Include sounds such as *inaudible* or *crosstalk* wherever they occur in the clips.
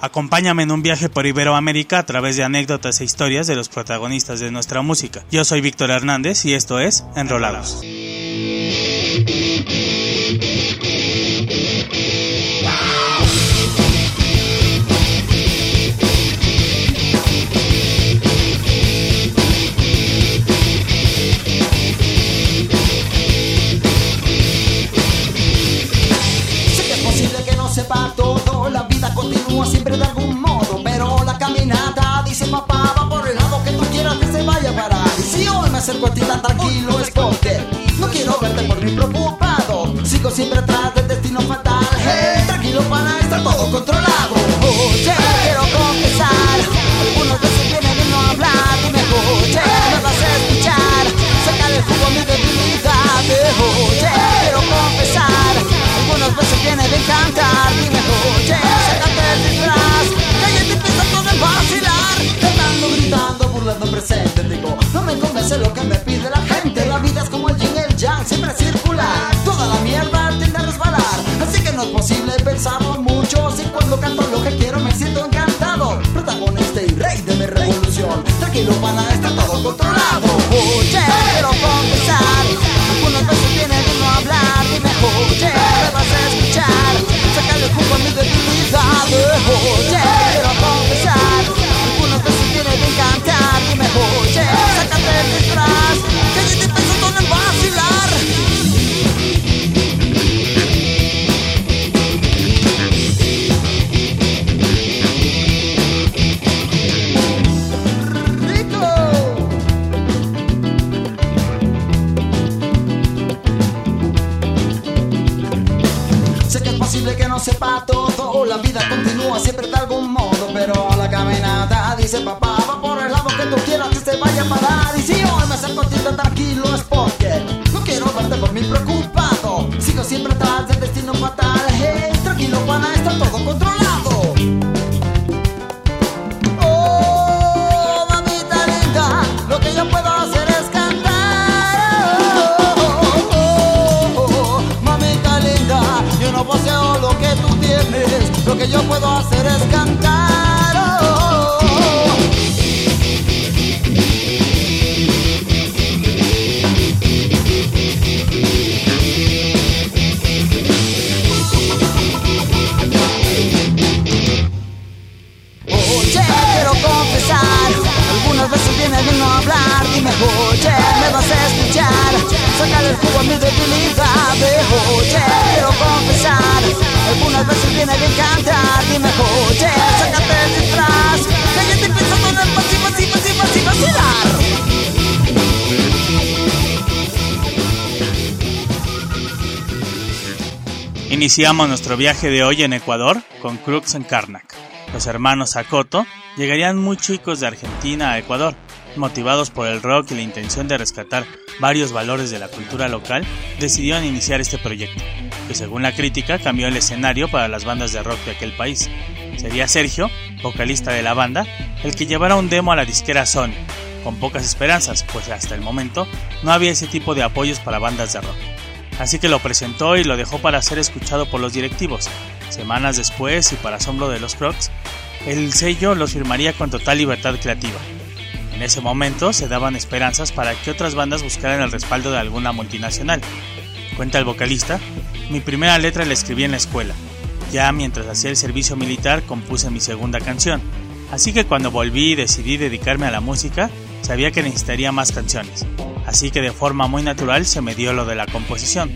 Acompáñame en un viaje por Iberoamérica a través de anécdotas e historias de los protagonistas de nuestra música. Yo soy Víctor Hernández y esto es Enrolados. Dice papá por el lado que tú quieras que se vaya a parar. Y si hoy me acerco a ti tan tranquilo es porque no quiero verte por mí preocupado, sigo siempre atrás del destino fatal. Tranquilo para estar todo controlado. Que yo puedo hacer es. Iniciamos nuestro viaje de hoy en Ecuador con Crux en Karnak. Los hermanos Akoto llegarían muy chicos de Argentina a Ecuador, motivados por el rock y la intención de rescatar varios valores de la cultura local, decidieron iniciar este proyecto, que según la crítica cambió el escenario para las bandas de rock de aquel país. Sería Sergio, vocalista de la banda, el que llevara un demo a la disquera Sony, con pocas esperanzas, pues hasta el momento no había ese tipo de apoyos para bandas de rock. Así que lo presentó y lo dejó para ser escuchado por los directivos. Semanas después, y para asombro de los Crocs, el sello los firmaría con total libertad creativa. En ese momento se daban esperanzas para que otras bandas buscaran el respaldo de alguna multinacional. Cuenta el vocalista, mi primera letra la escribí en la escuela. Ya mientras hacía el servicio militar compuse mi segunda canción. Así que cuando volví y decidí dedicarme a la música, sabía que necesitaría más canciones. Así que de forma muy natural se me dio lo de la composición.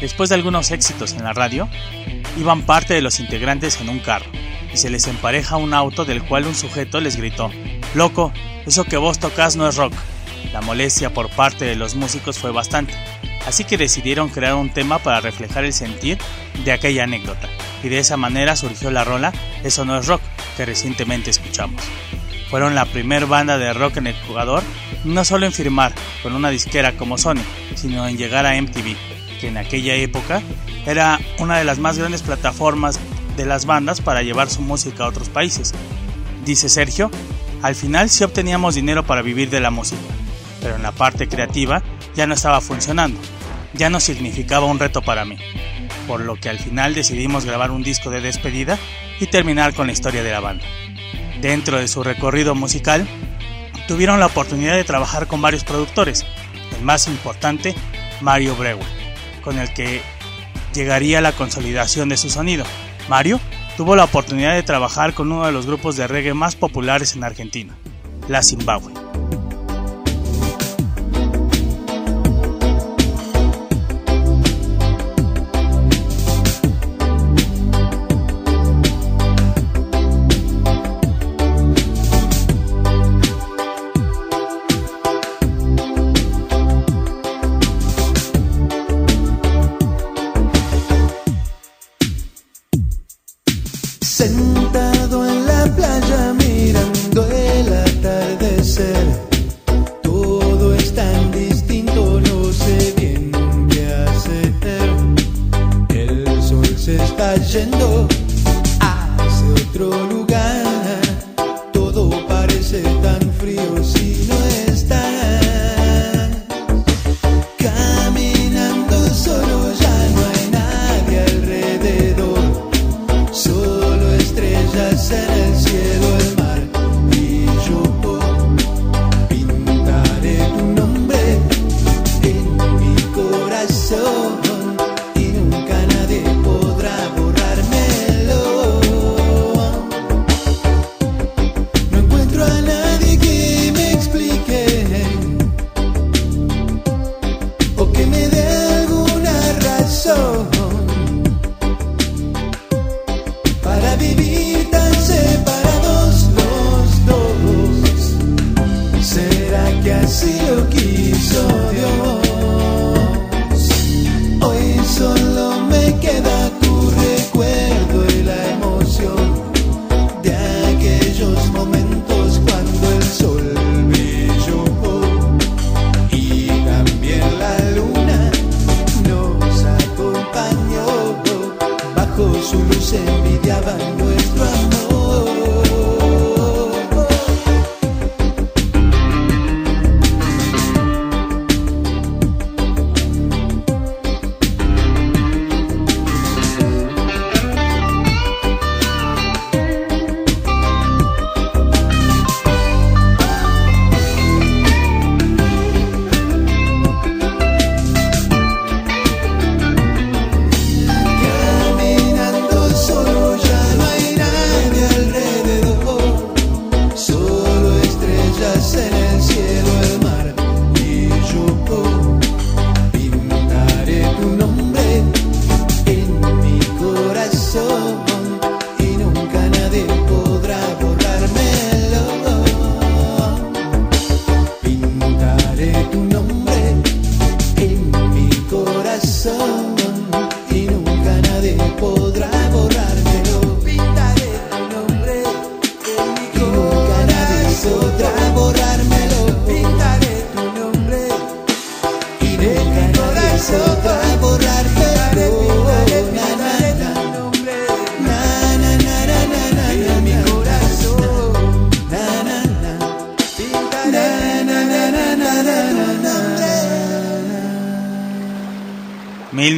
Después de algunos éxitos en la radio, iban parte de los integrantes en un carro y se les empareja un auto del cual un sujeto les gritó, Loco, eso que vos tocas no es rock. La molestia por parte de los músicos fue bastante, así que decidieron crear un tema para reflejar el sentir de aquella anécdota. y de esa manera surgió la rola Eso no es rock, que recientemente escuchamos. Fueron la primer banda de rock en Ecuador, no solo en firmar con una disquera como Sony, sino en llegar a MTV, que en aquella época era una de las más grandes plataformas de las bandas para llevar su música a otros países. Dice Sergio, al final sí obteníamos dinero para vivir de la música, pero en la parte creativa ya no estaba funcionando, ya no significaba un reto para mí, por lo que al final decidimos grabar un disco de despedida y terminar con la historia de la banda. Dentro de su recorrido musical, tuvieron la oportunidad de trabajar con varios productores, el más importante, Mario Breuer, con el que llegaría la consolidación de su sonido. Mario tuvo la oportunidad de trabajar con uno de los grupos de reggae más populares en Argentina, la Zimbabue.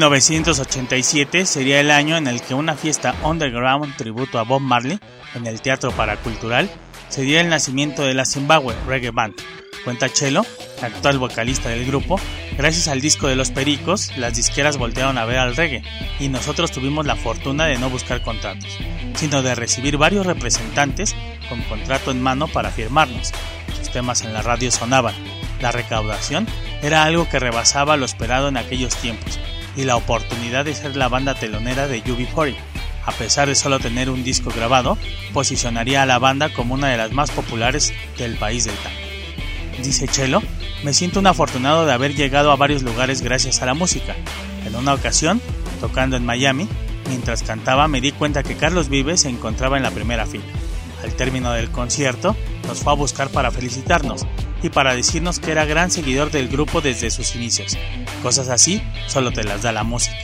1987 sería el año en el que una fiesta underground tributo a Bob Marley en el Teatro Paracultural sería el nacimiento de la Zimbabwe Reggae Band. Cuenta Chelo, actual vocalista del grupo, gracias al disco de Los Pericos, las disqueras voltearon a ver al reggae y nosotros tuvimos la fortuna de no buscar contratos, sino de recibir varios representantes con contrato en mano para firmarnos. Sus temas en la radio sonaban. La recaudación era algo que rebasaba lo esperado en aquellos tiempos y la oportunidad de ser la banda telonera de UB40. A pesar de solo tener un disco grabado, posicionaría a la banda como una de las más populares del país del tango. Dice Chelo, me siento un afortunado de haber llegado a varios lugares gracias a la música. En una ocasión, tocando en Miami, Mientras cantaba me di cuenta que Carlos Vives se encontraba en la primera fila. Al término del concierto, nos fue a buscar para felicitarnos y para decirnos que era gran seguidor del grupo desde sus inicios. Cosas así solo te las da la música.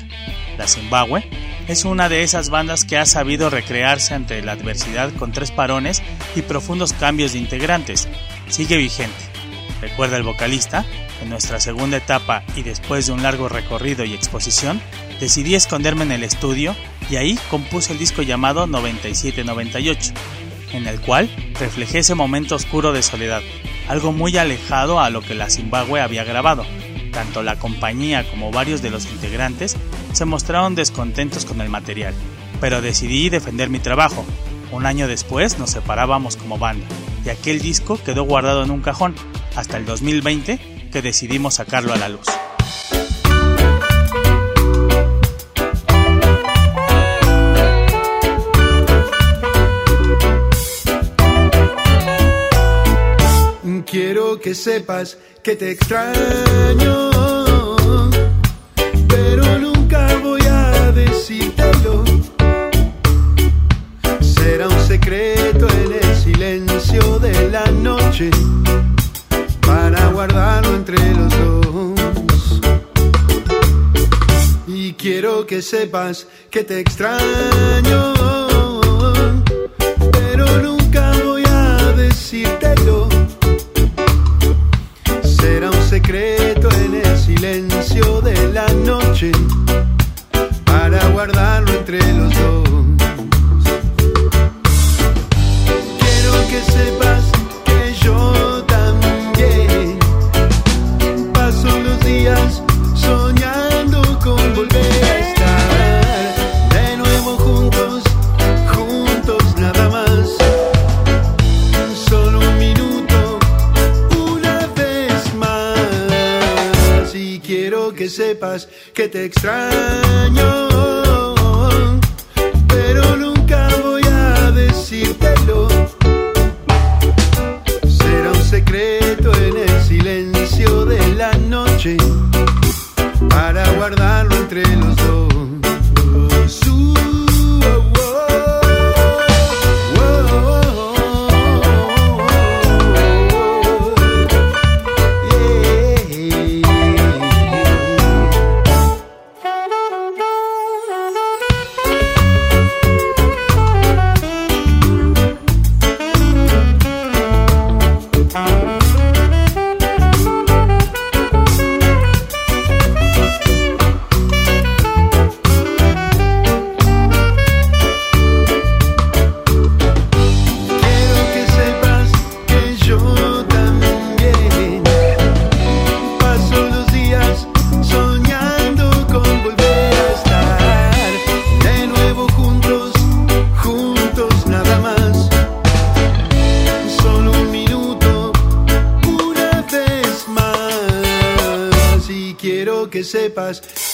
La Zimbabue es una de esas bandas que ha sabido recrearse ante la adversidad con tres parones y profundos cambios de integrantes. Sigue vigente. Recuerda el vocalista, en nuestra segunda etapa y después de un largo recorrido y exposición, decidí esconderme en el estudio y ahí compuse el disco llamado 9798, en el cual reflejé ese momento oscuro de soledad, algo muy alejado a lo que la Zimbabue había grabado. Tanto la compañía como varios de los integrantes se mostraron descontentos con el material, pero decidí defender mi trabajo. Un año después nos separábamos como banda, y aquel disco quedó guardado en un cajón, hasta el 2020 que decidimos sacarlo a la luz. Que sepas que te extraño, pero nunca voy a decírtelo. Será un secreto en el silencio de la noche para guardarlo entre los dos. Y quiero que sepas que te extraño, pero nunca voy a decírtelo silencio de la noche para guardarlo entre los dos. Quiero que sepas que te extraño,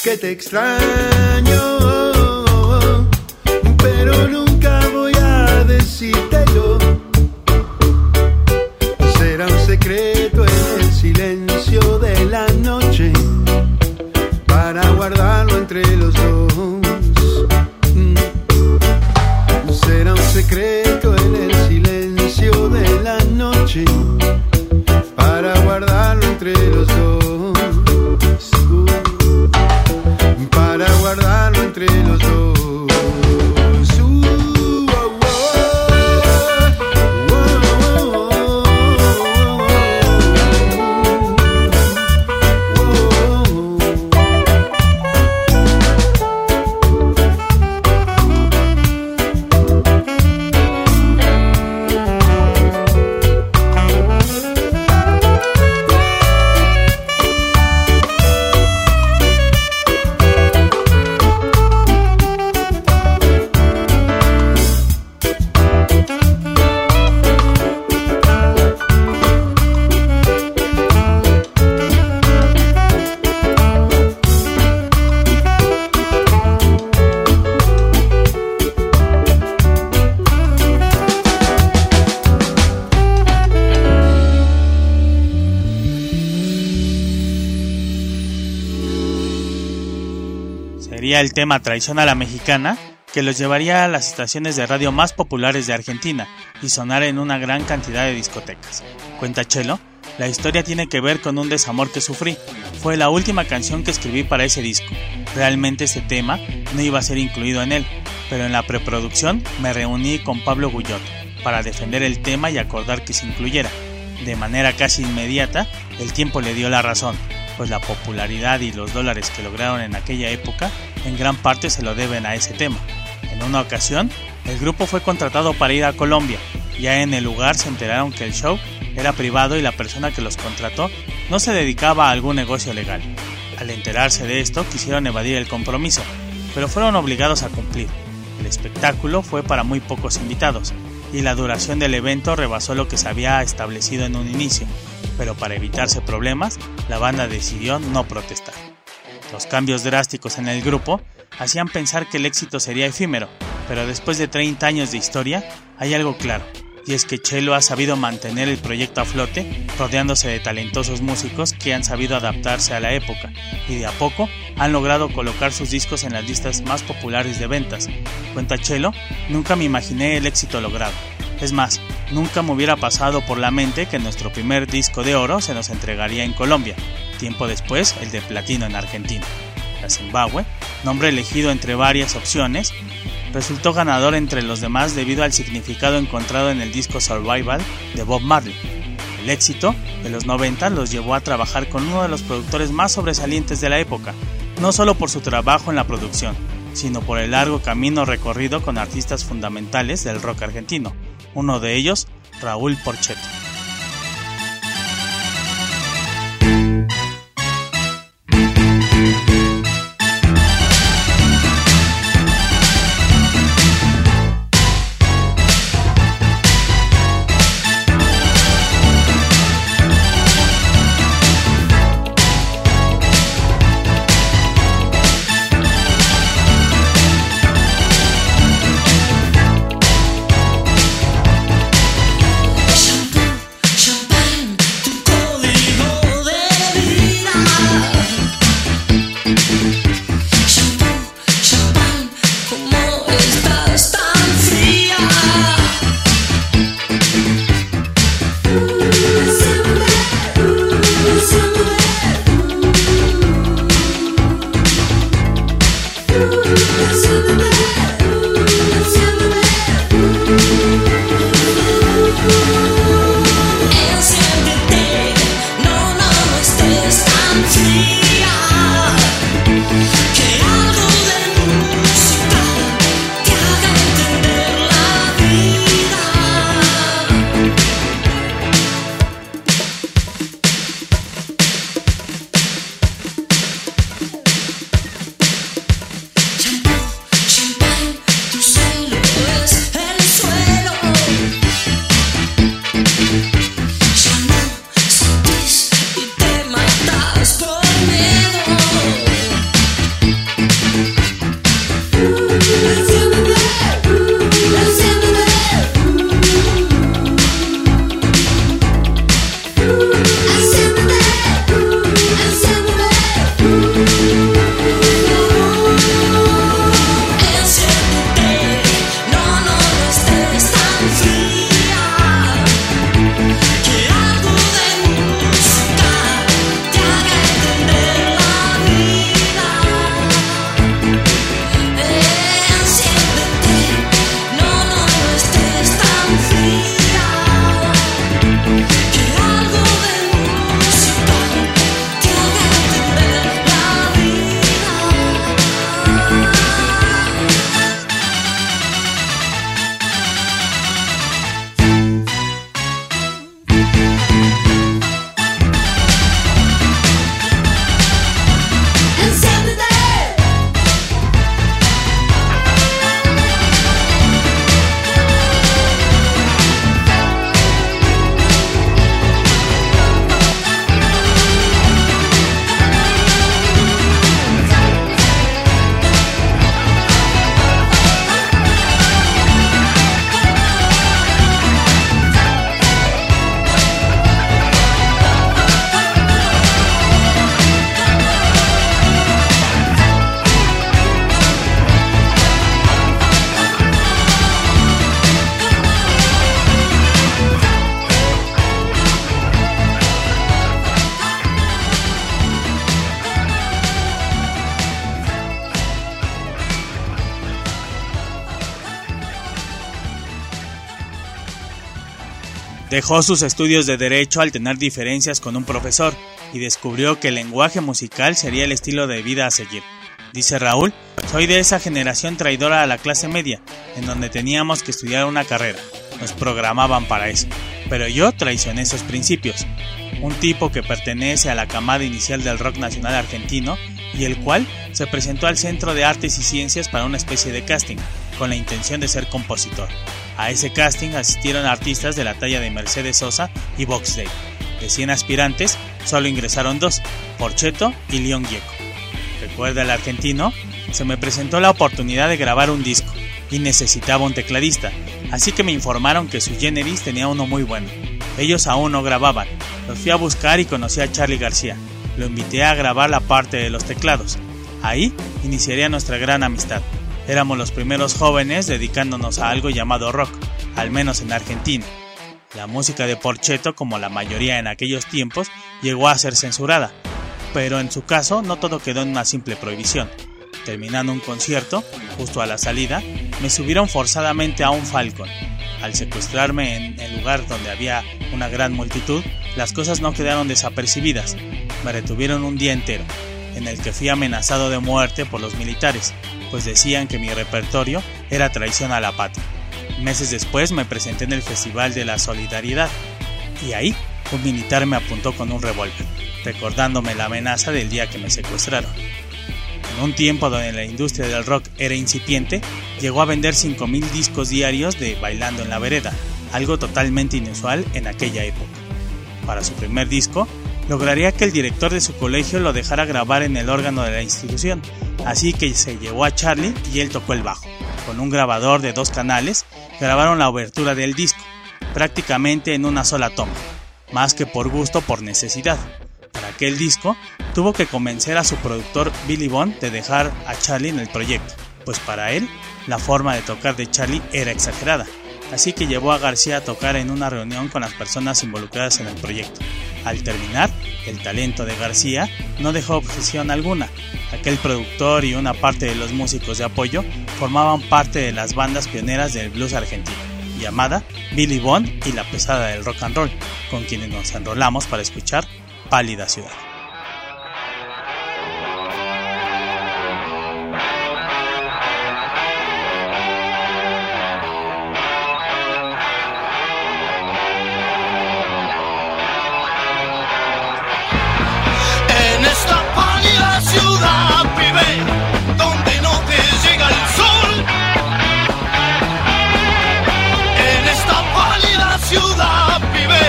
que te extraño pero nunca voy a decírtelo. Sería el tema Traición a la Mexicana, que los llevaría a las estaciones de radio más populares de Argentina y sonar en una gran cantidad de discotecas. Cuenta Chelo, la historia tiene que ver con un desamor que sufrí. Fue la última canción que escribí para ese disco. Realmente ese tema no iba a ser incluido en él, pero en la preproducción me reuní con Pablo Guyot para defender el tema y acordar que se incluyera. De manera casi inmediata, el tiempo le dio la razón, pues la popularidad y los dólares que lograron en aquella época en gran parte se lo deben a ese tema. En una ocasión, el grupo fue contratado para ir a Colombia. Ya en el lugar se enteraron que el show era privado y la persona que los contrató no se dedicaba a algún negocio legal. Al enterarse de esto, quisieron evadir el compromiso, pero fueron obligados a cumplir. El espectáculo fue para muy pocos invitados, y la duración del evento rebasó lo que se había establecido en un inicio, pero para evitarse problemas, la banda decidió no protestar. Los cambios drásticos en el grupo hacían pensar que el éxito sería efímero, pero después de 30 años de historia, hay algo claro, y es que Chelo ha sabido mantener el proyecto a flote, rodeándose de talentosos músicos que han sabido adaptarse a la época, y de a poco han logrado colocar sus discos en las listas más populares de ventas. Cuenta Chelo, nunca me imaginé el éxito logrado. Es más, nunca me hubiera pasado por la mente que nuestro primer disco de oro se nos entregaría en Colombia, tiempo después el de platino en Argentina. La Zimbabue, nombre elegido entre varias opciones, resultó ganador entre los demás debido al significado encontrado en el disco Survival de Bob Marley. El éxito de los 90 los llevó a trabajar con uno de los productores más sobresalientes de la época, no solo por su trabajo en la producción, sino por el largo camino recorrido con artistas fundamentales del rock argentino, uno de ellos Raúl Porchetto. Dejó sus estudios de derecho al tener diferencias con un profesor y descubrió que el lenguaje musical sería el estilo de vida a seguir. Dice Raúl, soy de esa generación traidora a la clase media, en donde teníamos que estudiar una carrera. Nos programaban para eso. Pero yo traicioné esos principios. Un tipo que pertenece a la camada inicial del rock nacional argentino y el cual se presentó al Centro de Artes y Ciencias para una especie de casting, con la intención de ser compositor. A ese casting asistieron artistas de la talla de Mercedes Sosa y Box Day. De 100 aspirantes, solo ingresaron dos, Porcheto y León Gieco. Recuerda el argentino, se me presentó la oportunidad de grabar un disco y necesitaba un tecladista, así que me informaron que su Generis tenía uno muy bueno. Ellos aún no grababan, los fui a buscar y conocí a Charlie García. Lo invité a grabar la parte de los teclados. Ahí iniciaría nuestra gran amistad. Éramos los primeros jóvenes dedicándonos a algo llamado rock, al menos en Argentina. La música de Porcheto, como la mayoría en aquellos tiempos, llegó a ser censurada, pero en su caso no todo quedó en una simple prohibición. Terminando un concierto, justo a la salida, me subieron forzadamente a un Falcon. Al secuestrarme en el lugar donde había una gran multitud, las cosas no quedaron desapercibidas. Me retuvieron un día entero, en el que fui amenazado de muerte por los militares, pues decían que mi repertorio era traición a la patria. Meses después me presenté en el Festival de la Solidaridad y ahí un militar me apuntó con un revólver, recordándome la amenaza del día que me secuestraron. En un tiempo donde la industria del rock era incipiente, llegó a vender 5.000 discos diarios de Bailando en la Vereda, algo totalmente inusual en aquella época. Para su primer disco, lograría que el director de su colegio lo dejara grabar en el órgano de la institución, así que se llevó a Charlie y él tocó el bajo. Con un grabador de dos canales, grabaron la obertura del disco, prácticamente en una sola toma, más que por gusto por necesidad. Para aquel disco, tuvo que convencer a su productor Billy Bond de dejar a Charlie en el proyecto, pues para él, la forma de tocar de Charlie era exagerada, así que llevó a García a tocar en una reunión con las personas involucradas en el proyecto. Al terminar, el talento de García no dejó objeción alguna. Aquel productor y una parte de los músicos de apoyo formaban parte de las bandas pioneras del blues argentino, llamada Billy Bond y la pesada del rock and roll, con quienes nos enrolamos para escuchar Pálida Ciudad. ciudad vive donde no te llega el sol. En esta pálida ciudad vive,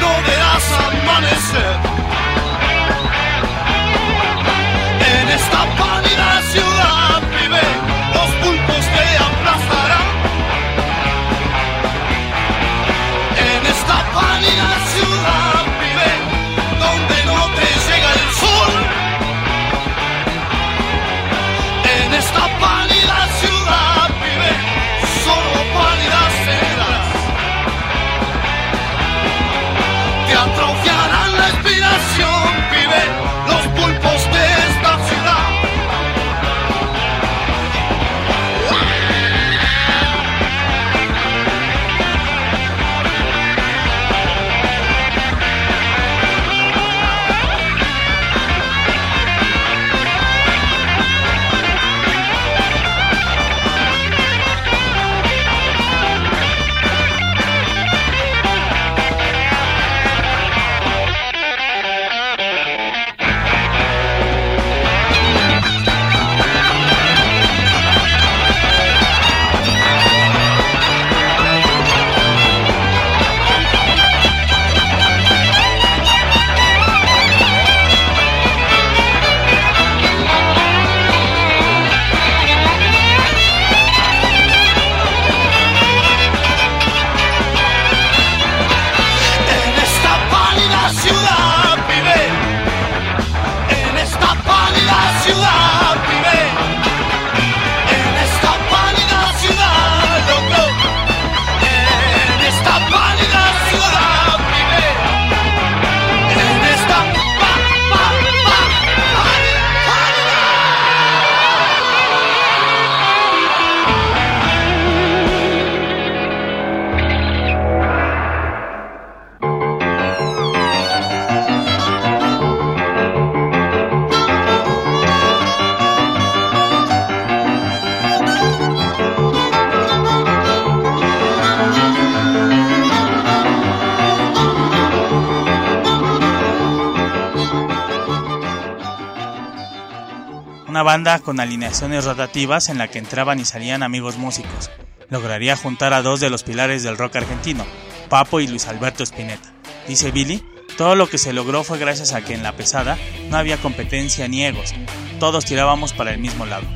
no verás amanecer. En esta pálida ciudad vive, los pulpos te aplastarán. En esta pálida ciudad drauf! Banda con alineaciones rotativas en la que entraban y salían amigos músicos. Lograría juntar a dos de los pilares del rock argentino, Papo y Luis Alberto Spinetta. Dice Billy, todo lo que se logró fue gracias a que en la pesada no había competencia ni egos, todos tirábamos para el mismo lado.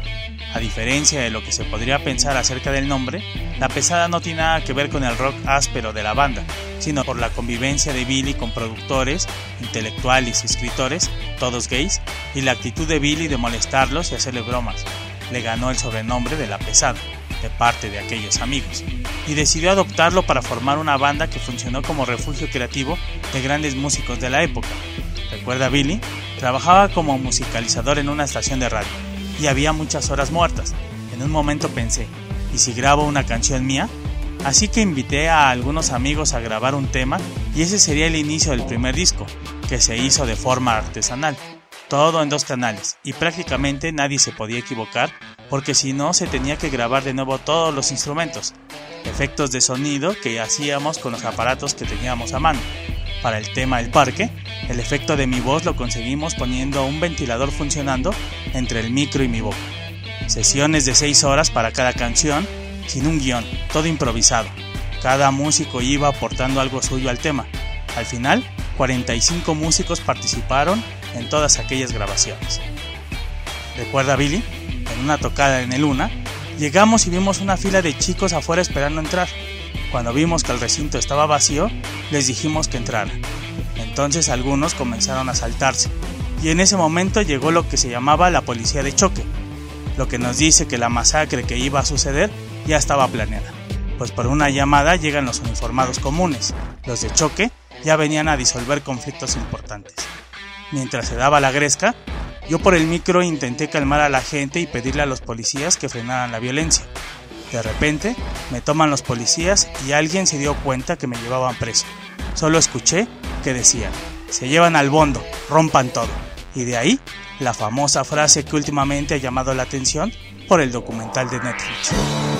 A diferencia de lo que se podría pensar acerca del nombre, la pesada no tiene nada que ver con el rock áspero de la banda, sino por la convivencia de Billy con productores, intelectuales y escritores, todos gays, y la actitud de Billy de molestarlos y hacerle bromas. Le ganó el sobrenombre de la pesada, de parte de aquellos amigos, y decidió adoptarlo para formar una banda que funcionó como refugio creativo de grandes músicos de la época. ¿Recuerda Billy? Trabajaba como musicalizador en una estación de radio y había muchas horas muertas. En un momento pensé, ¿y si grabo una canción mía? Así que invité a algunos amigos a grabar un tema y ese sería el inicio del primer disco, que se hizo de forma artesanal. Todo en dos canales y prácticamente nadie se podía equivocar porque si no se tenía que grabar de nuevo todos los instrumentos, efectos de sonido que hacíamos con los aparatos que teníamos a mano. Para el tema El Parque, el efecto de mi voz lo conseguimos poniendo un ventilador funcionando entre el micro y mi boca. Sesiones de 6 horas para cada canción, sin un guion, todo improvisado. Cada músico iba aportando algo suyo al tema. Al final, 45 músicos participaron en todas aquellas grabaciones. ¿Recuerda Billy? En una tocada en el Luna, llegamos y vimos una fila de chicos afuera esperando entrar. Cuando vimos que el recinto estaba vacío, les dijimos que entraran. Entonces algunos comenzaron a saltarse, y en ese momento llegó lo que se llamaba la policía de choque, lo que nos dice que la masacre que iba a suceder ya estaba planeada, pues por una llamada llegan los uniformados comunes, los de choque ya venían a disolver conflictos importantes. Mientras se daba la gresca, yo por el micro intenté calmar a la gente y pedirle a los policías que frenaran la violencia. De repente, me toman los policías y alguien se dio cuenta que me llevaban preso. Solo escuché que decían, se llevan al bondo, rompan todo. Y de ahí, la famosa frase que últimamente ha llamado la atención por el documental de Netflix.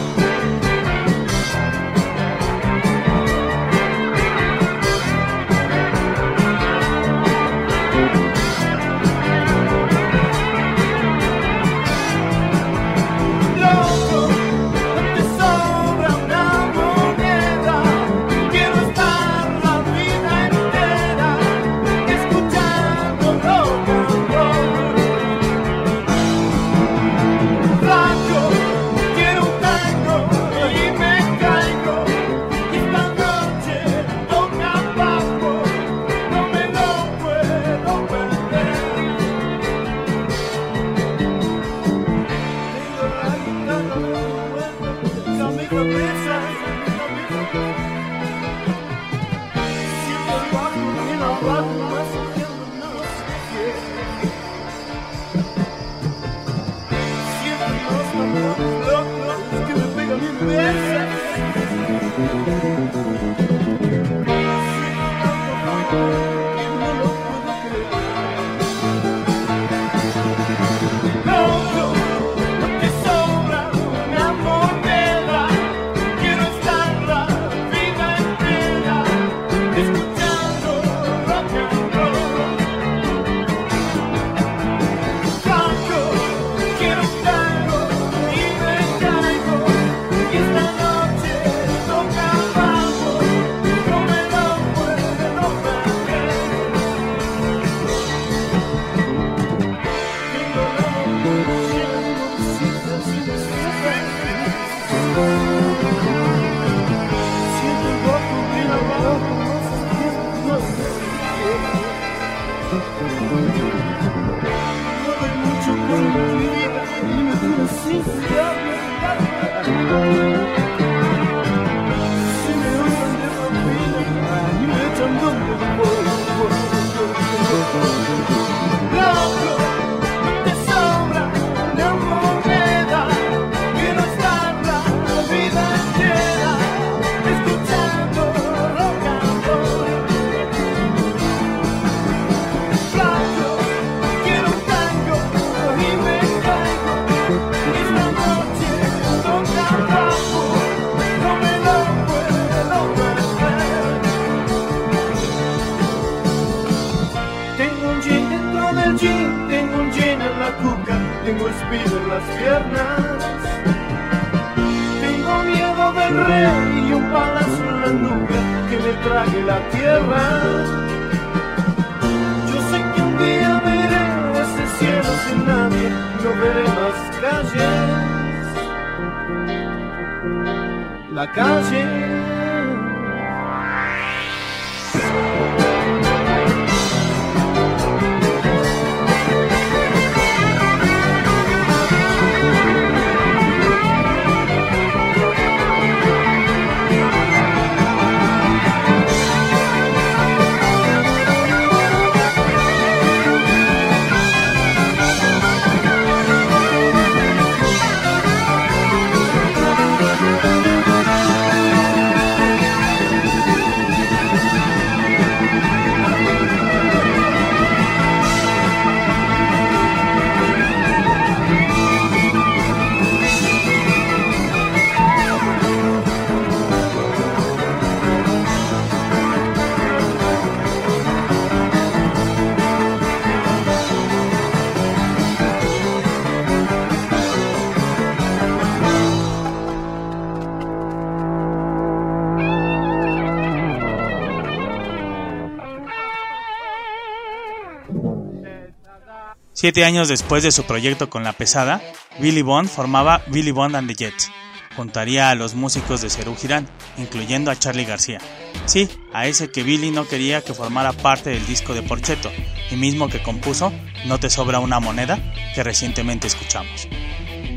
Siete años después de su proyecto con La Pesada, Billy Bond formaba Billy Bond and the Jets. Juntaría a los músicos de Cerú Girán, incluyendo a Charlie García. Sí, a ese que Billy no quería que formara parte del disco de Porcheto, y mismo que compuso No te sobra una moneda, que recientemente escuchamos.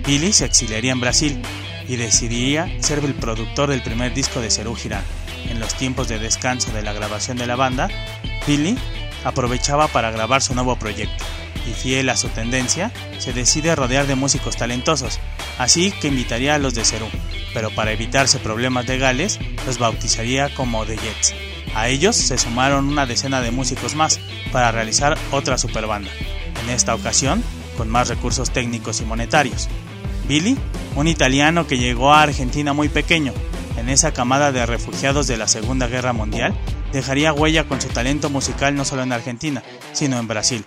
Billy se exiliaría en Brasil y decidiría ser el productor del primer disco de Cerú Girán. En los tiempos de descanso de la grabación de la banda, Billy aprovechaba para grabar su nuevo proyecto, y fiel a su tendencia, se decide rodear de músicos talentosos, así que invitaría a los de Cerú, pero para evitarse problemas legales, los bautizaría como The Jets. A ellos se sumaron una decena de músicos más para realizar otra superbanda, en esta ocasión con más recursos técnicos y monetarios. Billy, un italiano que llegó a Argentina muy pequeño, en esa camada de refugiados de la Segunda Guerra Mundial, dejaría huella con su talento musical no solo en Argentina, sino en Brasil,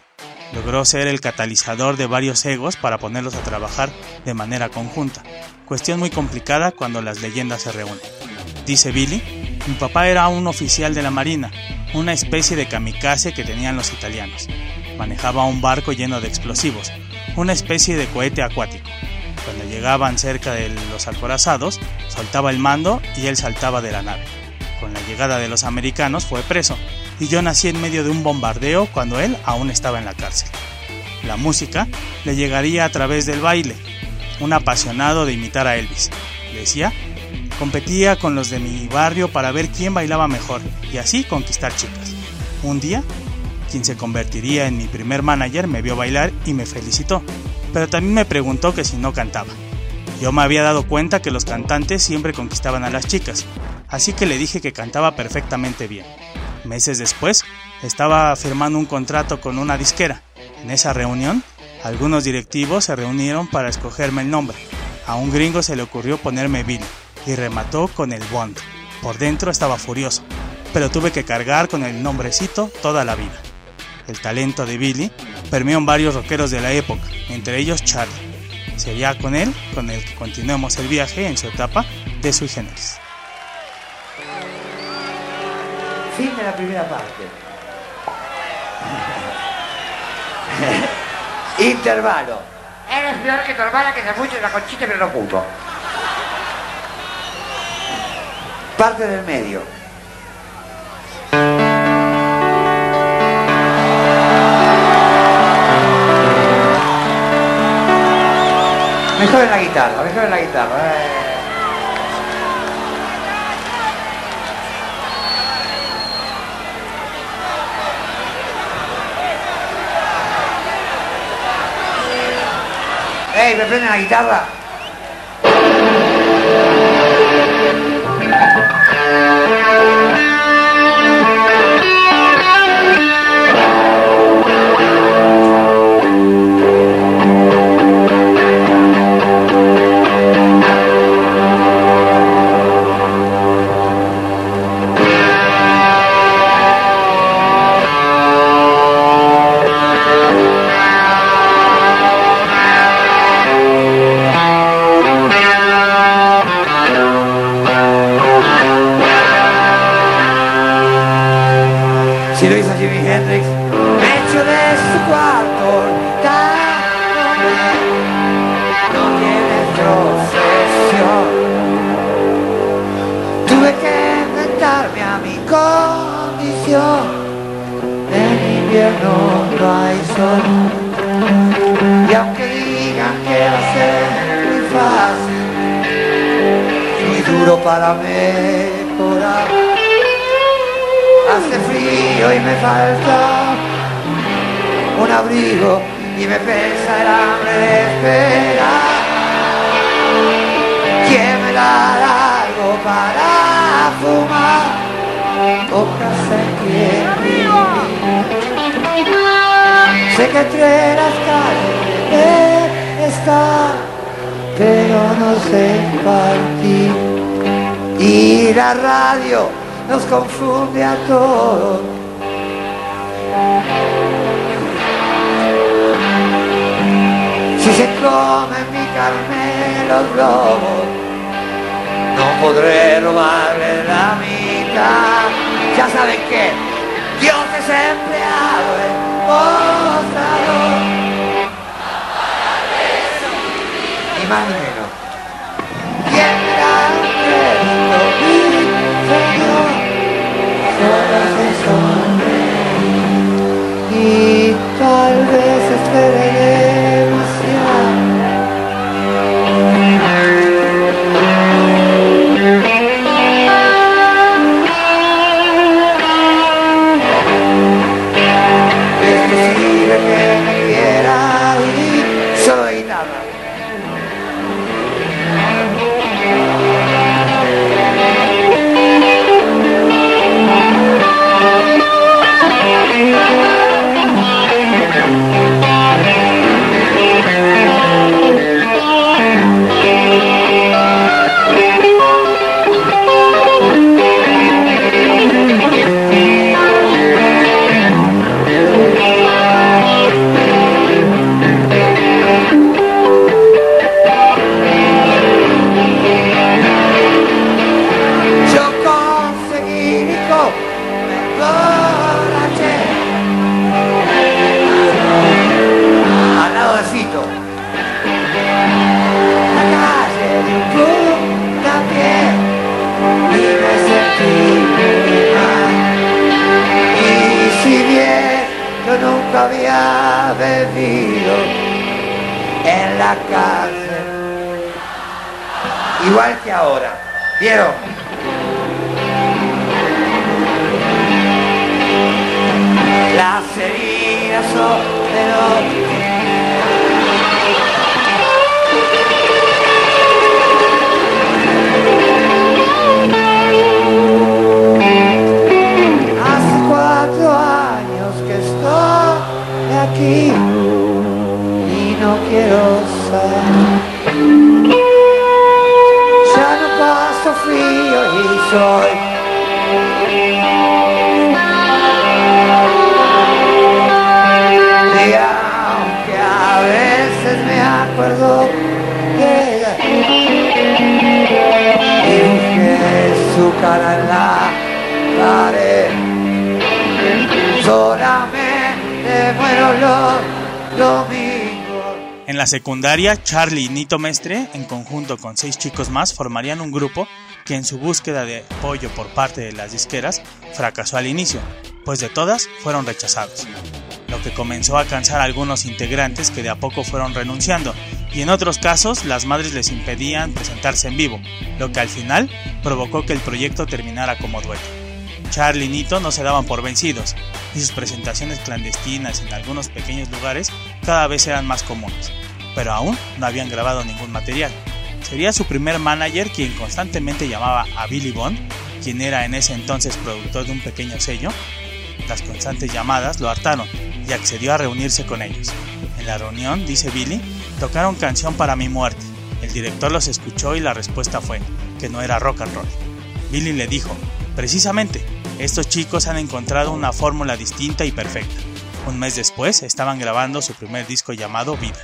logró ser el catalizador de varios egos para ponerlos a trabajar de manera conjunta, cuestión muy complicada cuando las leyendas se reúnen. Dice Billy, mi papá era un oficial de la Marina, una especie de kamikaze que tenían los italianos. Manejaba un barco lleno de explosivos, una especie de cohete acuático. Cuando llegaban cerca de los acorazados, soltaba el mando y él saltaba de la nave. Con la llegada de los americanos fue preso, y yo nací en medio de un bombardeo cuando él aún estaba en la cárcel. La música le llegaría a través del baile, un apasionado de imitar a Elvis. Decía, competía con los de mi barrio para ver quién bailaba mejor y así conquistar chicas. Un día, quien se convertiría en mi primer manager me vio bailar y me felicitó, pero también me preguntó que si no cantaba. Yo me había dado cuenta que los cantantes siempre conquistaban a las chicas, así que le dije que cantaba perfectamente bien. Meses después, estaba firmando un contrato con una disquera. En esa reunión, algunos directivos se reunieron para escogerme el nombre. A un gringo se le ocurrió ponerme Billy y remató con el Bond. Por dentro estaba furioso, pero tuve que cargar con el nombrecito toda la vida. El talento de Billy permeó en varios rockeros de la época, entre ellos Charlie. Sería con él con el que continuemos el viaje en su etapa de sui generis. Fin de la primera parte. *laughs* Intervalo. Eres peor que tu hermana que se mucho la conchita pero no pudo. Parte del medio. Mejor en la guitarra, mejor en la guitarra. Eh. ¡Ey, me prenden la guitarra! Si lo hizo Jimi Hendrix, me echo de su cuarto, no tiene procesión. Tuve que inventarme a mi condición. En invierno no hay sol. Y aunque digan que va a ser muy fácil, muy duro para mejorar. Hace frío y me falta un abrigo y me pesa el hambre de esperar. ¿Quién me dará algo para fumar? Hojas en que Sé que entre las calles estar, pero no sé partir. Y la radio nos confunde a todos. Si se comen mi carne los lobos, no podré robarle la mitad. Ya saben que Dios es empleado en mostrador. Ni más ni. Igual que ahora, ¿vieron? Las heridas son Hace cuatro años que estoy aquí y no quiero soy Y aunque a veces me acuerdo de ella y busqué su cara en la pared, solamente muero los domingos. En la secundaria, Charlie y Nito Mestre, en conjunto con seis chicos más, formarían un grupo que en su búsqueda de apoyo por parte de las disqueras fracasó al inicio, pues de todas fueron rechazados, lo que comenzó a cansar a algunos integrantes que de a poco fueron renunciando, y en otros casos las madres les impedían presentarse en vivo, lo que al final provocó que el proyecto terminara como dueto. Charlie y Nito no se daban por vencidos, y sus presentaciones clandestinas en algunos pequeños lugares cada vez eran más comunes, pero aún no habían grabado ningún material. Sería su primer manager quien constantemente llamaba a Billy Bond, quien era en ese entonces productor de un pequeño sello. Las constantes llamadas lo hartaron y accedió a reunirse con ellos. En la reunión, dice Billy, tocaron canción para mi muerte. El director los escuchó y la respuesta fue que no era rock and roll. Billy le dijo, precisamente, estos chicos han encontrado una fórmula distinta y perfecta. Un mes después estaban grabando su primer disco llamado Vida.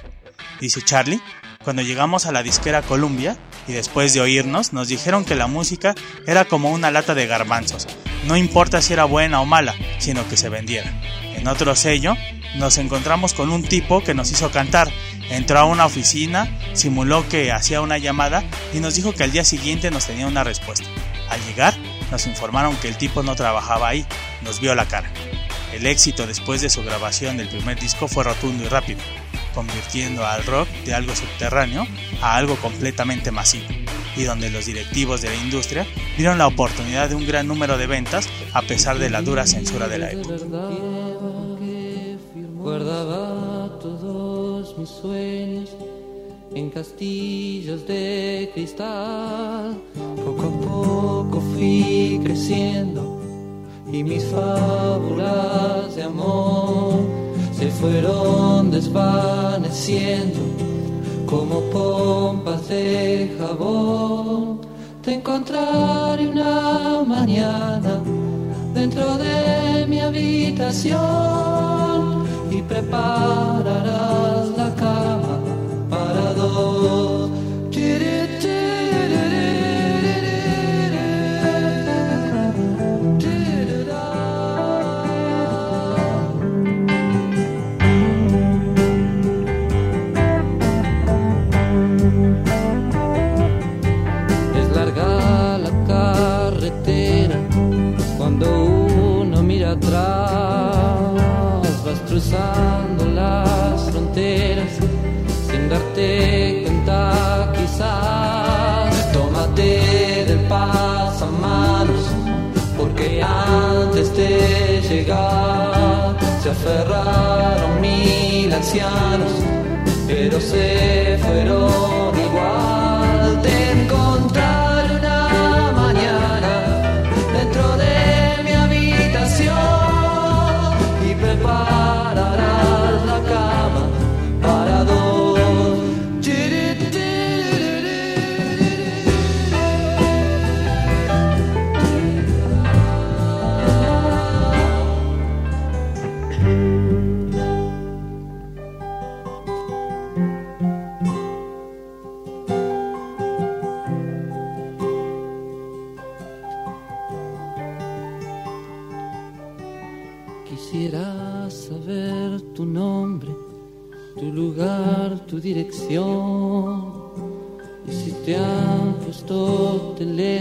Dice Charlie, cuando llegamos a la disquera Columbia y después de oírnos nos dijeron que la música era como una lata de garbanzos. No importa si era buena o mala, sino que se vendiera. En otro sello, nos encontramos con un tipo que nos hizo cantar. Entró a una oficina, simuló que hacía una llamada y nos dijo que al día siguiente nos tenía una respuesta. Al llegar, nos informaron que el tipo no trabajaba ahí, nos vio la cara. El éxito después de su grabación del primer disco fue rotundo y rápido, convirtiendo al rock de algo subterráneo a algo completamente masivo, y donde los directivos de la industria vieron la oportunidad de un gran número de ventas a pesar de la dura censura de la época. Guardaba todos mis sueños en castillos de cristal. Poco a poco fui creciendo y mis fábulas de amor se fueron desvaneciendo como pompas de jabón. Te encontraré una mañana dentro de mi habitación y prepararás cruzando las fronteras sin darte cuenta quizás. Tómate del pasamanos porque antes de llegar se aferraron mil ancianos, pero se fueron igual. Dirección. Y si te han puesto teléfono,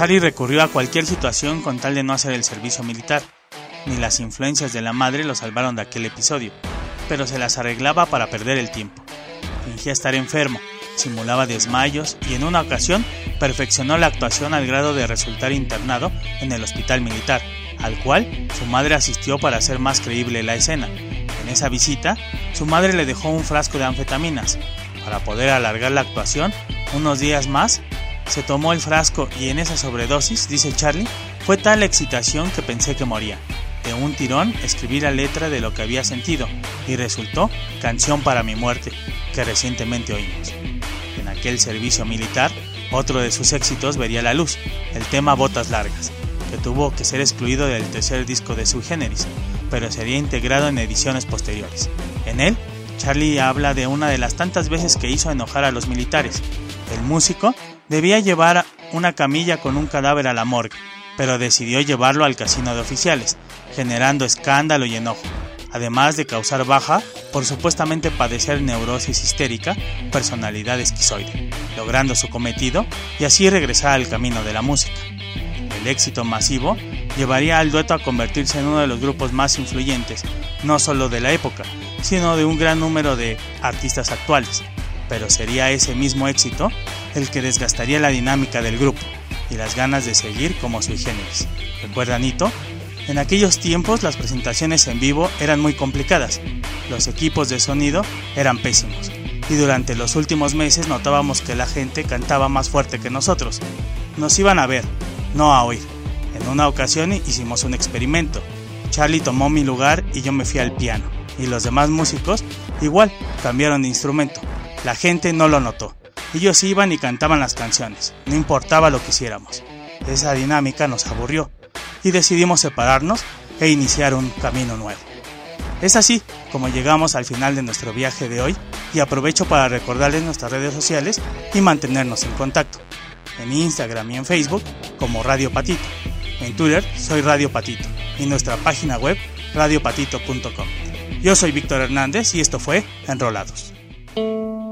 Charlie recurrió a cualquier situación con tal de no hacer el servicio militar. Ni las influencias de la madre lo salvaron de aquel episodio, pero se las arreglaba para perder el tiempo. Fingía estar enfermo, simulaba desmayos y en una ocasión perfeccionó la actuación al grado de resultar internado en el hospital militar, al cual su madre asistió para hacer más creíble la escena. En esa visita, su madre le dejó un frasco de anfetaminas. Para poder alargar la actuación unos días más, se tomó el frasco y en esa sobredosis, dice Charlie, fue tal la excitación que pensé que moría. De un tirón escribí la letra de lo que había sentido y resultó Canción para mi muerte, que recientemente oímos. En aquel servicio militar, otro de sus éxitos vería la luz, el tema Botas Largas, que tuvo que ser excluido del tercer disco de su Generis, pero sería integrado en ediciones posteriores. En él, Charlie habla de una de las tantas veces que hizo enojar a los militares. El músico debía llevar una camilla con un cadáver a la morgue, pero decidió llevarlo al casino de oficiales, generando escándalo y enojo, además de causar baja por supuestamente padecer neurosis histérica, personalidad esquizoide, logrando su cometido y así regresar al camino de la música. El éxito masivo llevaría al dueto a convertirse en uno de los grupos más influyentes, no solo de la época, sino de un gran número de artistas actuales. Pero sería ese mismo éxito el que desgastaría la dinámica del grupo y las ganas de seguir como sui generis. ¿Recuerda Nito? En aquellos tiempos las presentaciones en vivo eran muy complicadas, los equipos de sonido eran pésimos y durante los últimos meses notábamos que la gente cantaba más fuerte que nosotros. Nos iban a ver, no a oír. En una ocasión hicimos un experimento. Charlie tomó mi lugar y yo me fui al piano. Y los demás músicos igual cambiaron de instrumento. La gente no lo notó. Ellos iban y cantaban las canciones, no importaba lo que hiciéramos. Esa dinámica nos aburrió y decidimos separarnos e iniciar un camino nuevo. Es así como llegamos al final de nuestro viaje de hoy y aprovecho para recordarles nuestras redes sociales y mantenernos en contacto. En Instagram y en Facebook como Radio Patito. En Twitter soy Radio Patito y nuestra página web radiopatito.com. Yo soy Víctor Hernández y esto fue Enrolados.